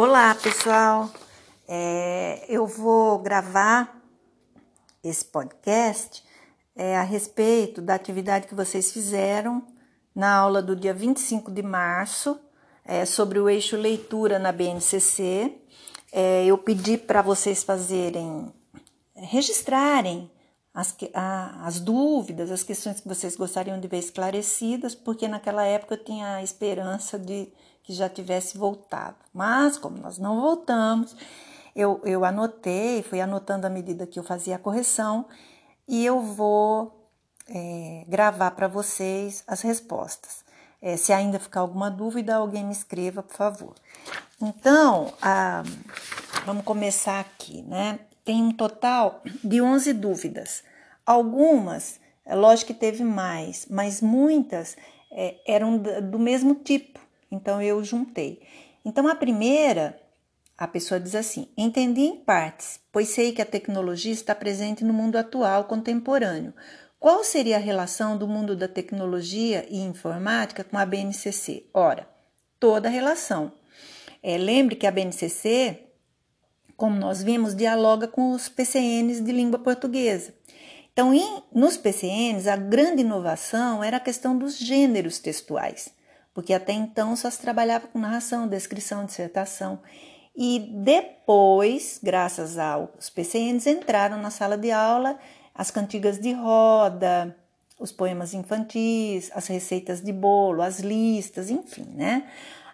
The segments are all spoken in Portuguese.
Olá, pessoal. É, eu vou gravar esse podcast é, a respeito da atividade que vocês fizeram na aula do dia 25 de março é, sobre o eixo leitura na BNCC. É, eu pedi para vocês fazerem, registrarem as, a, as dúvidas, as questões que vocês gostariam de ver esclarecidas, porque naquela época eu tinha a esperança de que já tivesse voltado. Mas, como nós não voltamos, eu, eu anotei, fui anotando à medida que eu fazia a correção e eu vou é, gravar para vocês as respostas. É, se ainda ficar alguma dúvida, alguém me escreva, por favor. Então, a, vamos começar aqui, né? Tem um total de 11 dúvidas. Algumas, é lógico que teve mais, mas muitas é, eram do mesmo tipo. Então eu juntei. Então a primeira, a pessoa diz assim: entendi em partes, pois sei que a tecnologia está presente no mundo atual contemporâneo. Qual seria a relação do mundo da tecnologia e informática com a BNCC? Ora, toda a relação. É, lembre que a BNCC, como nós vimos, dialoga com os PCNs de língua portuguesa. Então, em, nos PCNs, a grande inovação era a questão dos gêneros textuais porque até então só se trabalhava com narração, descrição, dissertação. E depois, graças aos PCNs, entraram na sala de aula as cantigas de roda, os poemas infantis, as receitas de bolo, as listas, enfim, né?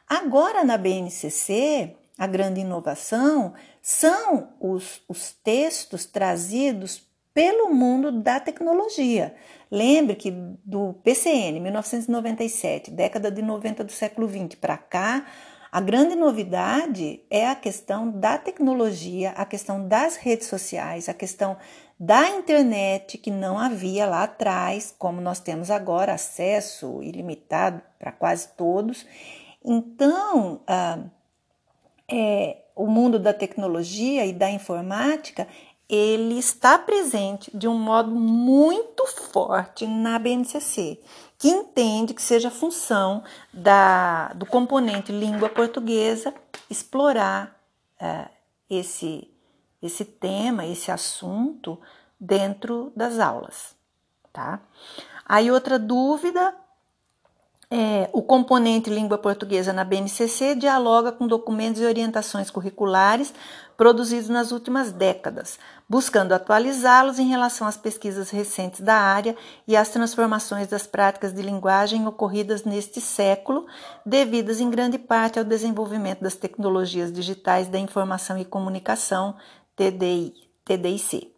Agora na BNCC, a grande inovação são os, os textos trazidos pelo mundo da tecnologia. Lembre que do PCN 1997, década de 90 do século 20 para cá, a grande novidade é a questão da tecnologia, a questão das redes sociais, a questão da internet que não havia lá atrás, como nós temos agora acesso ilimitado para quase todos. Então, ah, é, o mundo da tecnologia e da informática ele está presente de um modo muito forte na BNCC, que entende que seja função da, do componente língua portuguesa explorar é, esse, esse tema, esse assunto dentro das aulas, tá? Aí outra dúvida é, o componente língua portuguesa na BNCC dialoga com documentos e orientações curriculares produzidos nas últimas décadas, buscando atualizá-los em relação às pesquisas recentes da área e às transformações das práticas de linguagem ocorridas neste século, devidas em grande parte ao desenvolvimento das tecnologias digitais da informação e comunicação, TDI, TDIC.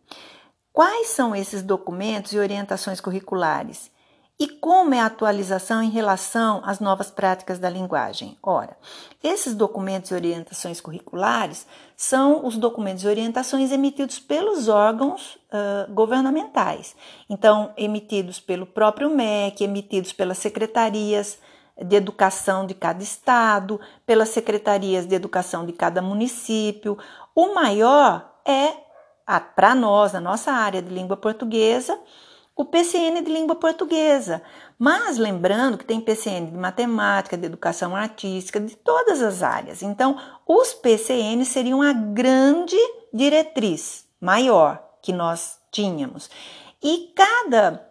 Quais são esses documentos e orientações curriculares? E como é a atualização em relação às novas práticas da linguagem? Ora, esses documentos e orientações curriculares são os documentos e orientações emitidos pelos órgãos uh, governamentais. Então, emitidos pelo próprio MEC, emitidos pelas secretarias de educação de cada estado, pelas secretarias de educação de cada município. O maior é, para nós, a nossa área de língua portuguesa, o PCN de língua portuguesa. Mas lembrando que tem PCN de matemática, de educação artística, de todas as áreas. Então, os PCN seriam a grande diretriz maior que nós tínhamos. E cada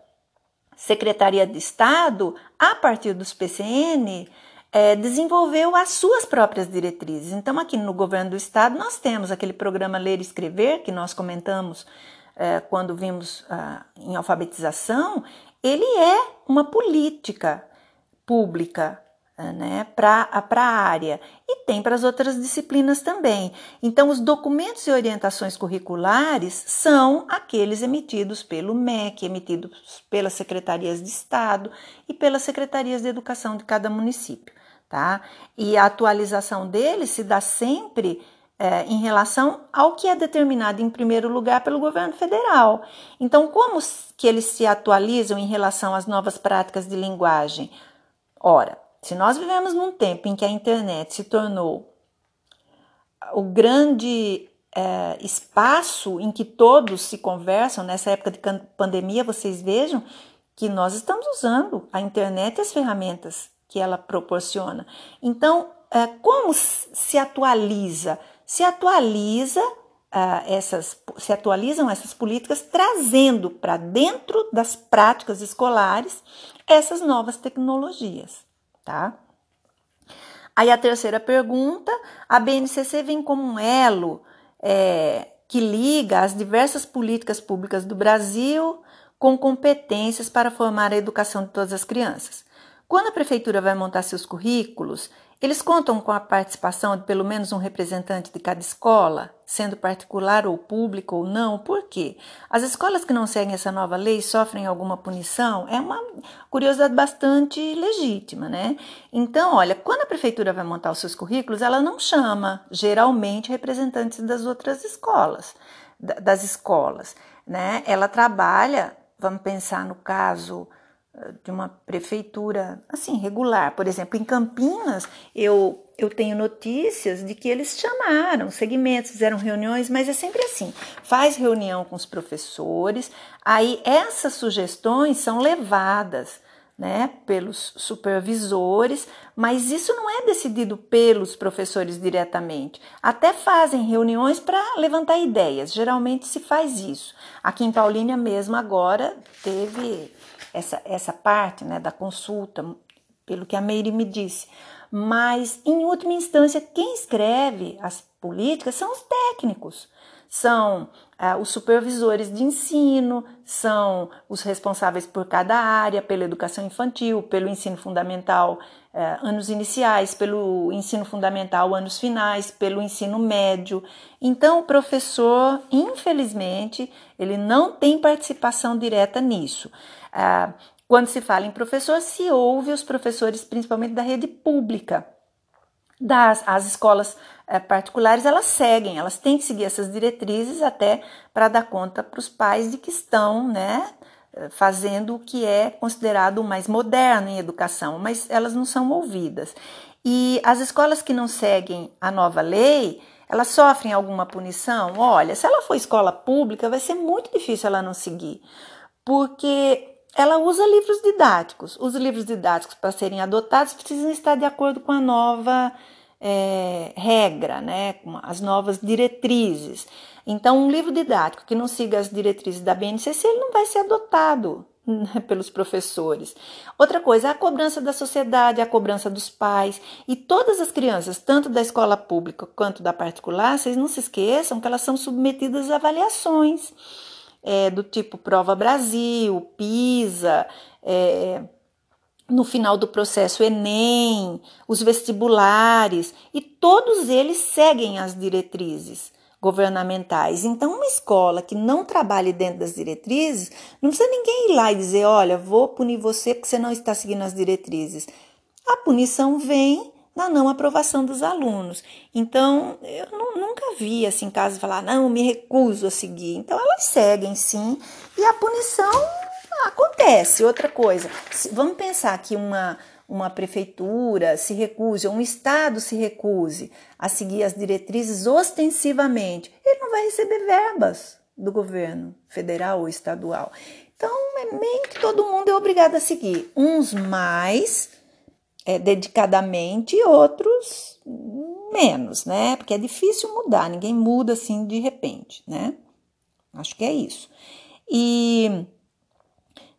Secretaria de Estado, a partir dos PCN, é, desenvolveu as suas próprias diretrizes. Então, aqui no governo do estado, nós temos aquele programa Ler e Escrever, que nós comentamos quando vimos ah, em alfabetização, ele é uma política pública é, né, para a área e tem para as outras disciplinas também. Então, os documentos e orientações curriculares são aqueles emitidos pelo MEC, emitidos pelas secretarias de Estado e pelas secretarias de educação de cada município. Tá? E a atualização deles se dá sempre é, em relação ao que é determinado em primeiro lugar pelo governo federal. Então, como que eles se atualizam em relação às novas práticas de linguagem? Ora, se nós vivemos num tempo em que a internet se tornou o grande é, espaço em que todos se conversam, nessa época de pandemia, vocês vejam que nós estamos usando a internet e as ferramentas que ela proporciona. Então, é, como se atualiza? Se atualiza uh, essas, se atualizam essas políticas trazendo para dentro das práticas escolares essas novas tecnologias, tá? Aí a terceira pergunta, a BNCC vem como um elo é, que liga as diversas políticas públicas do Brasil com competências para formar a educação de todas as crianças. Quando a prefeitura vai montar seus currículos, eles contam com a participação de pelo menos um representante de cada escola, sendo particular ou público ou não. Por quê? As escolas que não seguem essa nova lei sofrem alguma punição? É uma curiosidade bastante legítima, né? Então, olha, quando a prefeitura vai montar os seus currículos, ela não chama geralmente representantes das outras escolas, das escolas, né? Ela trabalha, vamos pensar no caso de uma prefeitura assim regular. Por exemplo, em Campinas, eu eu tenho notícias de que eles chamaram segmentos, fizeram reuniões, mas é sempre assim: faz reunião com os professores, aí essas sugestões são levadas. Né, pelos supervisores, mas isso não é decidido pelos professores diretamente. Até fazem reuniões para levantar ideias, geralmente se faz isso. Aqui em Paulínia mesmo agora teve essa, essa parte né, da consulta, pelo que a Meire me disse. Mas, em última instância, quem escreve as políticas são os técnicos, são ah, os supervisores de ensino, são os responsáveis por cada área, pela educação infantil, pelo ensino fundamental, ah, anos iniciais, pelo ensino fundamental, anos finais, pelo ensino médio. Então, o professor, infelizmente, ele não tem participação direta nisso. Ah, quando se fala em professor, se ouve os professores, principalmente da rede pública. Das, as escolas eh, particulares, elas seguem, elas têm que seguir essas diretrizes até para dar conta para os pais de que estão né, fazendo o que é considerado o mais moderno em educação, mas elas não são ouvidas. E as escolas que não seguem a nova lei, elas sofrem alguma punição? Olha, se ela for escola pública, vai ser muito difícil ela não seguir, porque ela usa livros didáticos. Os livros didáticos, para serem adotados, precisam estar de acordo com a nova é, regra, né, com as novas diretrizes. Então, um livro didático que não siga as diretrizes da BNCC, ele não vai ser adotado né, pelos professores. Outra coisa, a cobrança da sociedade, a cobrança dos pais e todas as crianças, tanto da escola pública quanto da particular, vocês não se esqueçam que elas são submetidas a avaliações é, do tipo Prova Brasil, PISA, é, no final do processo Enem, os vestibulares, e todos eles seguem as diretrizes governamentais. Então, uma escola que não trabalhe dentro das diretrizes, não precisa ninguém ir lá e dizer: olha, vou punir você porque você não está seguindo as diretrizes. A punição vem na não aprovação dos alunos. Então, eu nunca vi assim casos falar, não, me recuso a seguir. Então, elas seguem sim, e a punição acontece. Outra coisa, vamos pensar que uma, uma prefeitura se recuse, ou um estado se recuse a seguir as diretrizes ostensivamente, ele não vai receber verbas do governo federal ou estadual. Então, é meio que todo mundo é obrigado a seguir, uns mais é, dedicadamente e outros menos, né? Porque é difícil mudar, ninguém muda assim de repente, né? Acho que é isso. E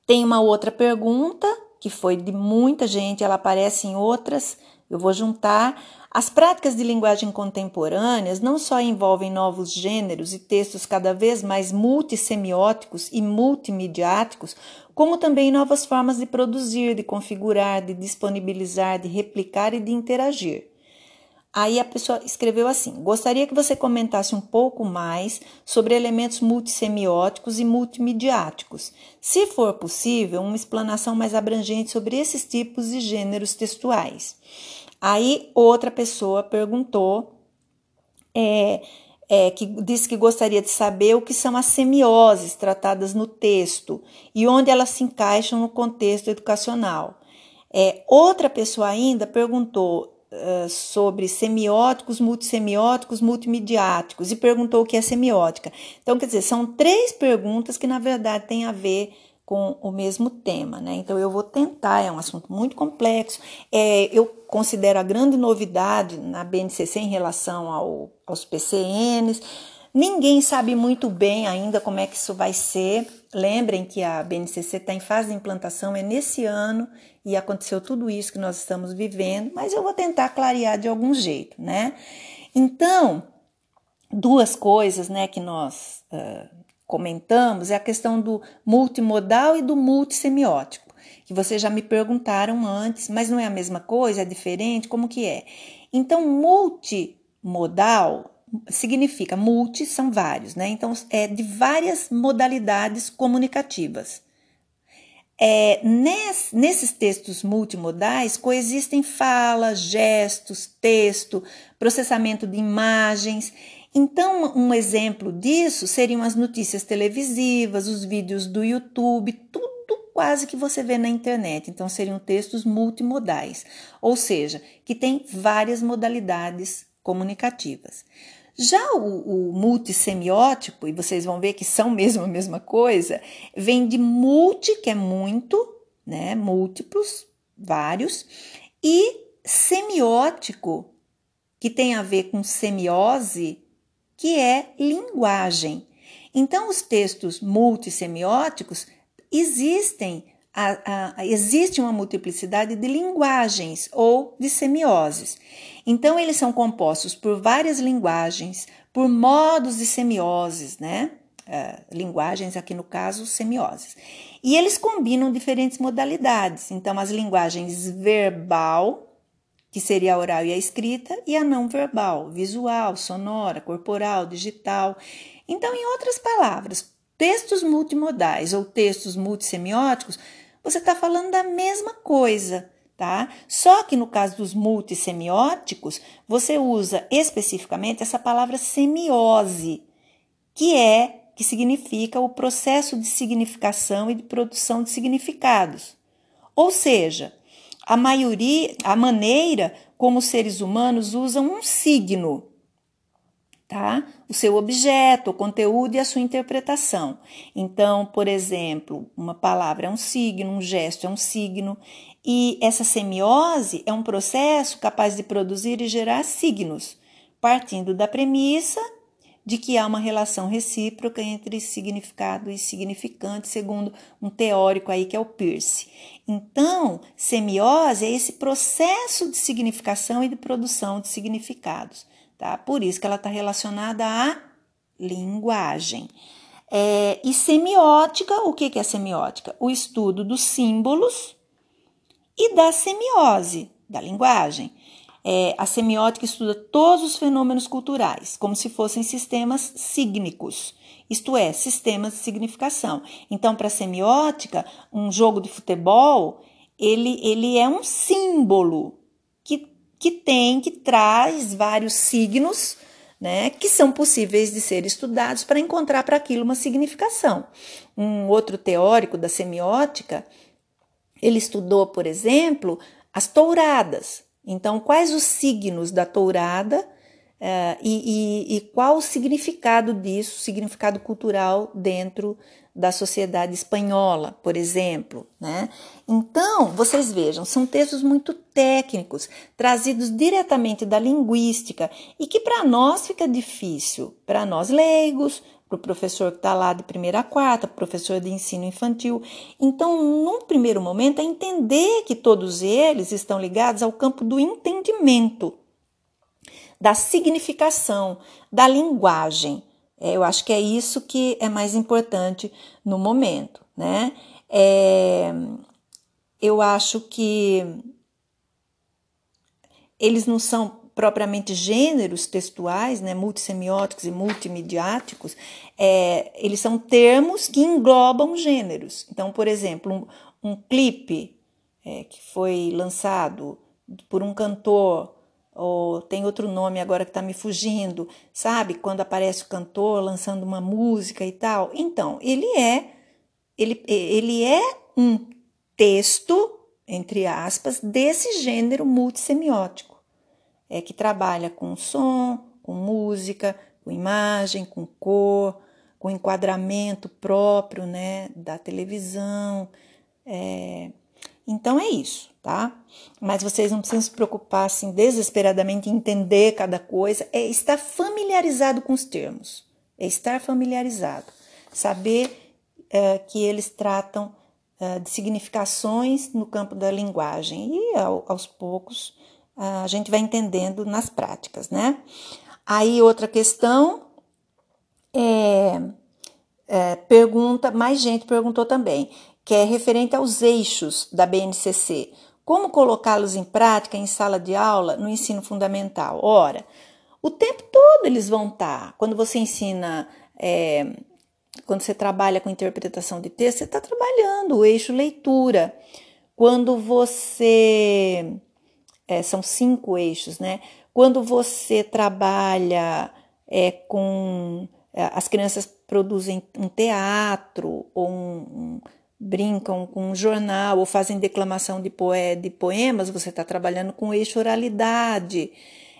tem uma outra pergunta que foi de muita gente, ela aparece em outras, eu vou juntar. As práticas de linguagem contemporâneas não só envolvem novos gêneros e textos cada vez mais multissemióticos e multimediáticos, como também novas formas de produzir, de configurar, de disponibilizar, de replicar e de interagir. Aí a pessoa escreveu assim: gostaria que você comentasse um pouco mais sobre elementos multissemióticos e multimediáticos. Se for possível, uma explanação mais abrangente sobre esses tipos de gêneros textuais. Aí outra pessoa perguntou. É, é, que disse que gostaria de saber o que são as semioses tratadas no texto e onde elas se encaixam no contexto educacional. É, outra pessoa ainda perguntou uh, sobre semióticos, multissemióticos, multimediáticos e perguntou o que é semiótica. Então, quer dizer, são três perguntas que na verdade têm a ver com o mesmo tema, né? Então eu vou tentar, é um assunto muito complexo. É, eu considero a grande novidade na BNCC em relação ao, aos PCNs. Ninguém sabe muito bem ainda como é que isso vai ser. Lembrem que a BNCC está em fase de implantação, é nesse ano e aconteceu tudo isso que nós estamos vivendo, mas eu vou tentar clarear de algum jeito, né? Então, duas coisas, né, que nós uh, comentamos é a questão do multimodal e do multissemiótico, que vocês já me perguntaram antes, mas não é a mesma coisa, é diferente, como que é? Então, multimodal significa multi são vários, né? Então é de várias modalidades comunicativas. É, nesses textos multimodais coexistem falas, gestos, texto, processamento de imagens então, um exemplo disso seriam as notícias televisivas, os vídeos do YouTube, tudo quase que você vê na internet. Então, seriam textos multimodais, ou seja, que tem várias modalidades comunicativas. Já o, o multissemiótico, e vocês vão ver que são mesmo a mesma coisa, vem de multi, que é muito, né? Múltiplos, vários, e semiótico, que tem a ver com semiose, que é linguagem. Então, os textos multissemióticos existem, a, a, existe uma multiplicidade de linguagens ou de semioses. Então, eles são compostos por várias linguagens, por modos de semioses, né? Uh, linguagens, aqui no caso, semioses. E eles combinam diferentes modalidades. Então, as linguagens verbal, que seria a oral e a escrita, e a não verbal, visual, sonora, corporal, digital. Então, em outras palavras, textos multimodais ou textos multissemióticos, você está falando da mesma coisa, tá? Só que no caso dos multissemióticos, você usa especificamente essa palavra semiose, que é que significa o processo de significação e de produção de significados. Ou seja, a maioria, a maneira como os seres humanos usam um signo, tá? O seu objeto, o conteúdo e a sua interpretação. Então, por exemplo, uma palavra é um signo, um gesto é um signo, e essa semiose é um processo capaz de produzir e gerar signos, partindo da premissa de que há uma relação recíproca entre significado e significante, segundo um teórico aí que é o Peirce. Então, semiose é esse processo de significação e de produção de significados, tá? Por isso que ela está relacionada à linguagem. É, e semiótica, o que, que é semiótica? O estudo dos símbolos e da semiose, da linguagem. É, a semiótica estuda todos os fenômenos culturais, como se fossem sistemas sígnicos, isto é, sistemas de significação. Então, para a semiótica, um jogo de futebol, ele, ele é um símbolo que, que tem, que traz vários signos, né, que são possíveis de ser estudados para encontrar para aquilo uma significação. Um outro teórico da semiótica, ele estudou, por exemplo, as touradas. Então, quais os signos da tourada uh, e, e, e, qual o significado disso, significado cultural dentro da sociedade espanhola, por exemplo. Né? Então, vocês vejam, são textos muito técnicos, trazidos diretamente da linguística e que para nós fica difícil, para nós leigos, para o professor que está lá de primeira a quarta, professor de ensino infantil. Então, num primeiro momento, é entender que todos eles estão ligados ao campo do entendimento, da significação, da linguagem. É, eu acho que é isso que é mais importante no momento, né? É, eu acho que eles não são propriamente gêneros textuais, né, multissemióticos e multimediáticos, é, eles são termos que englobam gêneros. Então, por exemplo, um, um clipe é, que foi lançado por um cantor, ou tem outro nome agora que está me fugindo, sabe? Quando aparece o cantor lançando uma música e tal. Então, ele é, ele, ele é um texto, entre aspas, desse gênero multissemiótico é, que trabalha com som, com música, com imagem, com cor, com enquadramento próprio, né, da televisão. É... Então é isso, tá? Mas vocês não precisam se preocupar assim desesperadamente em entender cada coisa, é estar familiarizado com os termos, é estar familiarizado, saber é, que eles tratam é, de significações no campo da linguagem e ao, aos poucos a gente vai entendendo nas práticas, né? Aí outra questão é, é, pergunta, mais gente perguntou também, que é referente aos eixos da BNCC. Como colocá-los em prática em sala de aula no ensino fundamental? Ora, o tempo todo eles vão estar. Tá. Quando você ensina, é, quando você trabalha com interpretação de texto, você está trabalhando o eixo leitura. Quando você. É, são cinco eixos, né? Quando você trabalha é, com é, as crianças produzem um teatro ou um, um, brincam com um jornal ou fazem declamação de, poe, de poemas, você está trabalhando com eixo oralidade.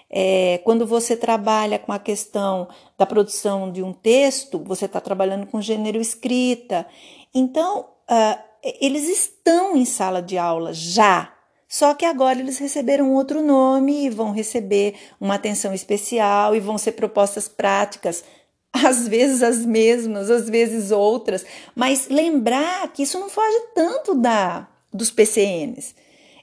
É, quando você trabalha com a questão da produção de um texto, você está trabalhando com gênero escrita. Então, uh, eles estão em sala de aula já, só que agora eles receberam outro nome e vão receber uma atenção especial e vão ser propostas práticas às vezes as mesmas, às vezes outras, mas lembrar que isso não foge tanto da dos PCNs.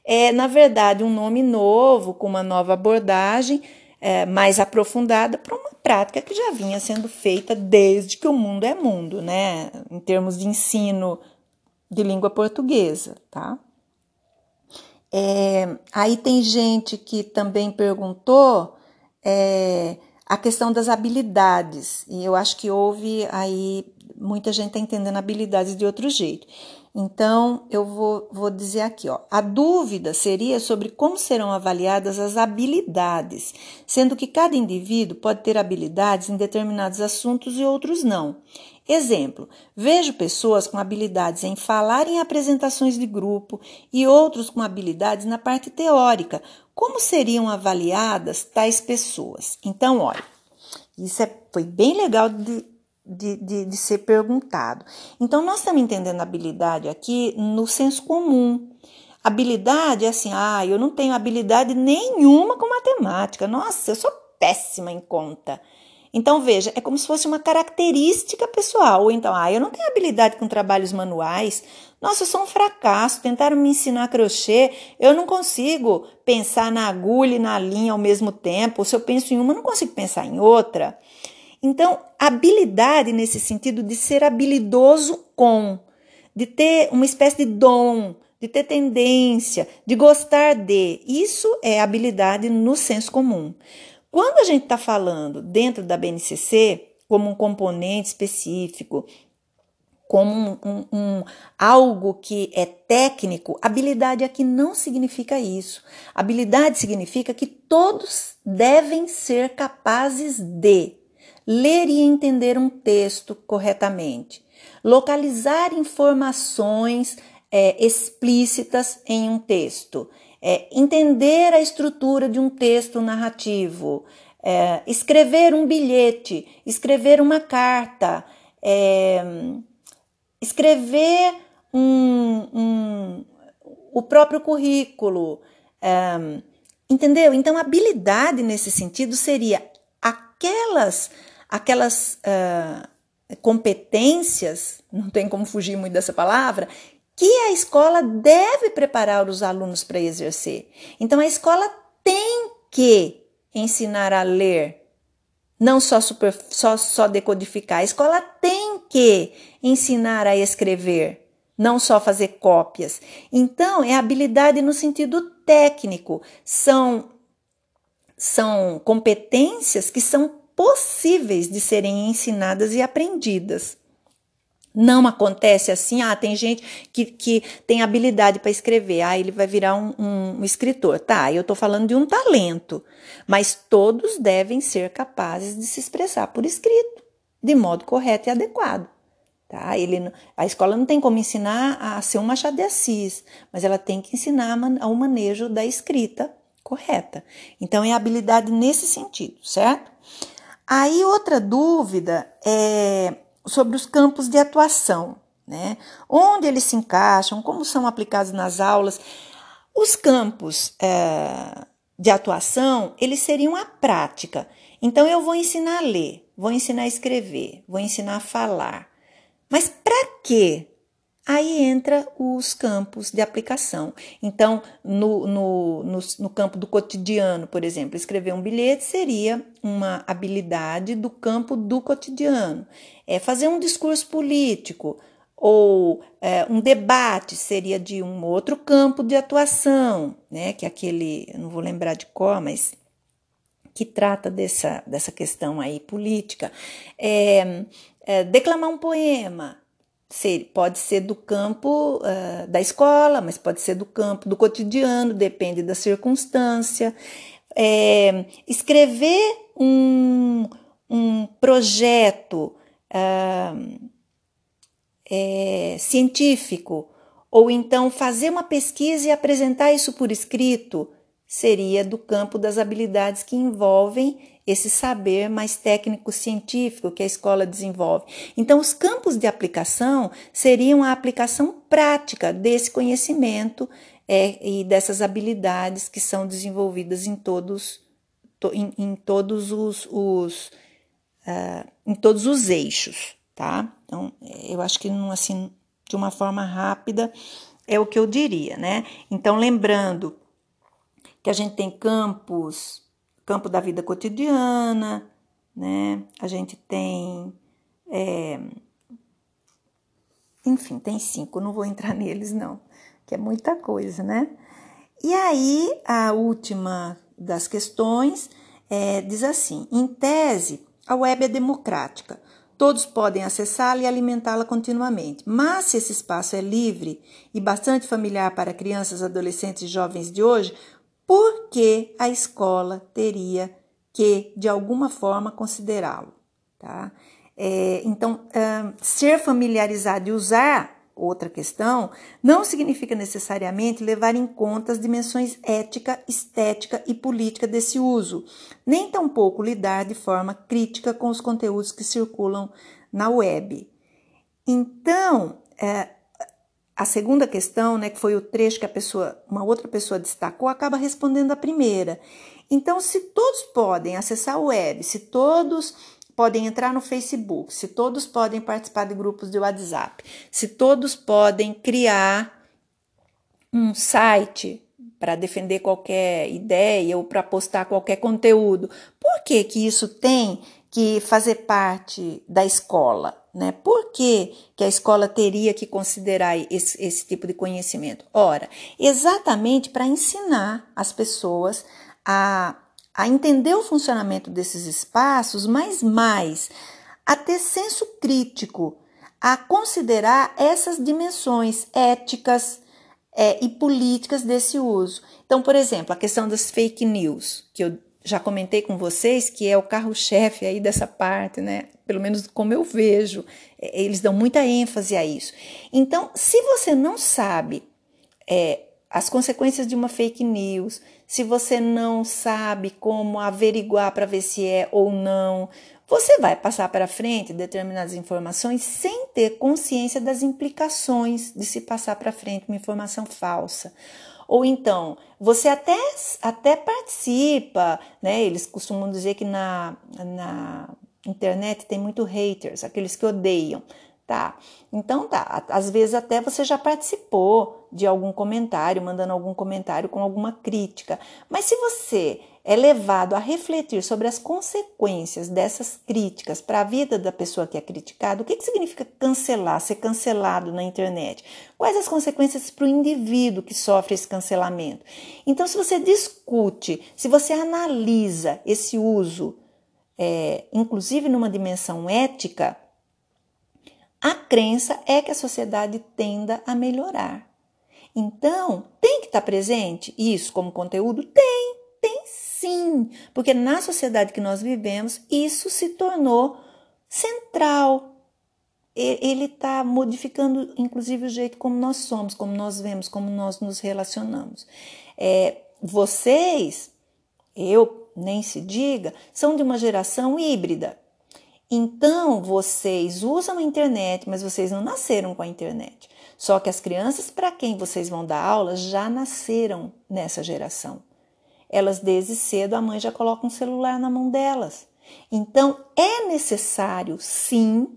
É, na verdade, um nome novo, com uma nova abordagem é, mais aprofundada para uma prática que já vinha sendo feita desde que o mundo é mundo, né? Em termos de ensino de língua portuguesa, tá? É, aí tem gente que também perguntou é, a questão das habilidades, e eu acho que houve aí, muita gente está entendendo habilidades de outro jeito. Então, eu vou, vou dizer aqui, ó, a dúvida seria sobre como serão avaliadas as habilidades, sendo que cada indivíduo pode ter habilidades em determinados assuntos e outros não. Exemplo: vejo pessoas com habilidades em falar em apresentações de grupo e outros com habilidades na parte teórica, como seriam avaliadas tais pessoas? Então, olha, isso é, foi bem legal de, de, de, de ser perguntado. Então, nós estamos entendendo habilidade aqui no senso comum. Habilidade é assim, ah, eu não tenho habilidade nenhuma com matemática. Nossa, eu sou péssima em conta. Então, veja, é como se fosse uma característica pessoal. Ou então, ah, eu não tenho habilidade com trabalhos manuais. Nossa, eu sou um fracasso. Tentaram me ensinar crochê. Eu não consigo pensar na agulha e na linha ao mesmo tempo. Se eu penso em uma, eu não consigo pensar em outra. Então, habilidade nesse sentido de ser habilidoso com, de ter uma espécie de dom, de ter tendência, de gostar de. Isso é habilidade no senso comum. Quando a gente está falando dentro da BNCC, como um componente específico, como um, um, um, algo que é técnico, habilidade aqui não significa isso. Habilidade significa que todos devem ser capazes de ler e entender um texto corretamente, localizar informações é, explícitas em um texto, é, entender a estrutura de um texto narrativo, é, escrever um bilhete, escrever uma carta, é, escrever um, um, o próprio currículo. É, entendeu? Então, habilidade nesse sentido seria aquelas, aquelas uh, competências, não tem como fugir muito dessa palavra, que a escola deve preparar os alunos para exercer. Então a escola tem que ensinar a ler, não só, super, só, só decodificar. A escola tem que ensinar a escrever, não só fazer cópias. Então é habilidade no sentido técnico, são são competências que são possíveis de serem ensinadas e aprendidas. Não acontece assim, ah, tem gente que, que tem habilidade para escrever, ah, ele vai virar um, um, escritor. Tá, eu estou falando de um talento, mas todos devem ser capazes de se expressar por escrito, de modo correto e adequado. Tá? Ele, a escola não tem como ensinar a ser um Machado de Assis, mas ela tem que ensinar o manejo da escrita correta. Então, é habilidade nesse sentido, certo? Aí, outra dúvida é sobre os campos de atuação, né? Onde eles se encaixam, como são aplicados nas aulas. Os campos é, de atuação, eles seriam a prática. Então, eu vou ensinar a ler, vou ensinar a escrever, vou ensinar a falar. Mas para quê? Aí entra os campos de aplicação. Então, no, no, no, no, campo do cotidiano, por exemplo, escrever um bilhete seria uma habilidade do campo do cotidiano. É fazer um discurso político ou é, um debate seria de um outro campo de atuação, né? Que é aquele, não vou lembrar de qual, mas que trata dessa, dessa questão aí política. É, é, declamar um poema ser, pode ser do campo uh, da escola, mas pode ser do campo do cotidiano, depende da circunstância. É, escrever um, um projeto uh, é, científico, ou então fazer uma pesquisa e apresentar isso por escrito, seria do campo das habilidades que envolvem esse saber mais técnico-científico que a escola desenvolve. Então, os campos de aplicação seriam a aplicação prática desse conhecimento é, e dessas habilidades que são desenvolvidas em todos, to, em, em, todos os, os uh, em todos os eixos, tá? Então, eu acho que assim, de uma forma rápida é o que eu diria, né? Então, lembrando que a gente tem campos campo da vida cotidiana, né? A gente tem. É, enfim, tem cinco, não vou entrar neles, não, que é muita coisa, né? E aí, a última das questões é, diz assim: em tese, a web é democrática. Todos podem acessá-la e alimentá-la continuamente. Mas se esse espaço é livre e bastante familiar para crianças, adolescentes e jovens de hoje, por que a escola teria que, de alguma forma, considerá-lo? Tá? É, então, ser familiarizado e usar outra questão não significa necessariamente levar em conta as dimensões ética, estética e política desse uso, nem tampouco lidar de forma crítica com os conteúdos que circulam na web. Então, é, a segunda questão, né, que foi o trecho que a pessoa, uma outra pessoa destacou, acaba respondendo a primeira. Então, se todos podem acessar o web, se todos podem entrar no Facebook, se todos podem participar de grupos de WhatsApp, se todos podem criar um site para defender qualquer ideia ou para postar qualquer conteúdo, por que que isso tem que fazer parte da escola? Né? Por que, que a escola teria que considerar esse, esse tipo de conhecimento? Ora, exatamente para ensinar as pessoas a, a entender o funcionamento desses espaços, mas mais a ter senso crítico, a considerar essas dimensões éticas é, e políticas desse uso. Então, por exemplo, a questão das fake news, que eu já comentei com vocês que é o carro-chefe aí dessa parte, né? Pelo menos como eu vejo, é, eles dão muita ênfase a isso. Então, se você não sabe é, as consequências de uma fake news, se você não sabe como averiguar para ver se é ou não, você vai passar para frente determinadas informações sem ter consciência das implicações de se passar para frente uma informação falsa. Ou então, você até, até participa, né? Eles costumam dizer que na, na internet tem muito haters, aqueles que odeiam. Tá, então tá. Às vezes até você já participou de algum comentário, mandando algum comentário com alguma crítica. Mas se você é levado a refletir sobre as consequências dessas críticas para a vida da pessoa que é criticada, o que, que significa cancelar, ser cancelado na internet? Quais as consequências para o indivíduo que sofre esse cancelamento? Então, se você discute, se você analisa esse uso, é, inclusive numa dimensão ética, a crença é que a sociedade tenda a melhorar. Então, tem que estar presente isso como conteúdo? Tem, tem sim, porque na sociedade que nós vivemos, isso se tornou central. Ele está modificando, inclusive, o jeito como nós somos, como nós vemos, como nós nos relacionamos. É, vocês, eu nem se diga, são de uma geração híbrida. Então, vocês usam a internet, mas vocês não nasceram com a internet. Só que as crianças para quem vocês vão dar aula já nasceram nessa geração. Elas desde cedo a mãe já coloca um celular na mão delas. Então, é necessário, sim,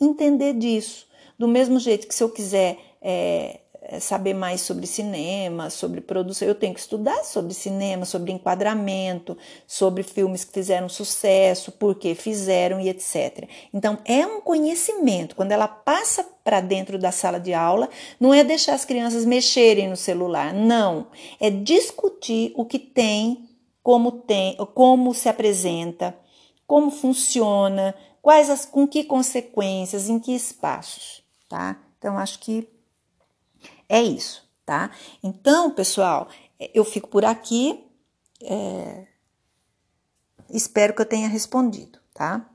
entender disso. Do mesmo jeito que se eu quiser é, saber mais sobre cinema, sobre produção. Eu tenho que estudar sobre cinema, sobre enquadramento, sobre filmes que fizeram sucesso, por que fizeram e etc. Então, é um conhecimento. Quando ela passa para dentro da sala de aula, não é deixar as crianças mexerem no celular, não. É discutir o que tem, como tem, como se apresenta, como funciona, quais as, com que consequências, em que espaços, tá? Então, acho que é isso, tá? Então, pessoal, eu fico por aqui. É... Espero que eu tenha respondido, tá?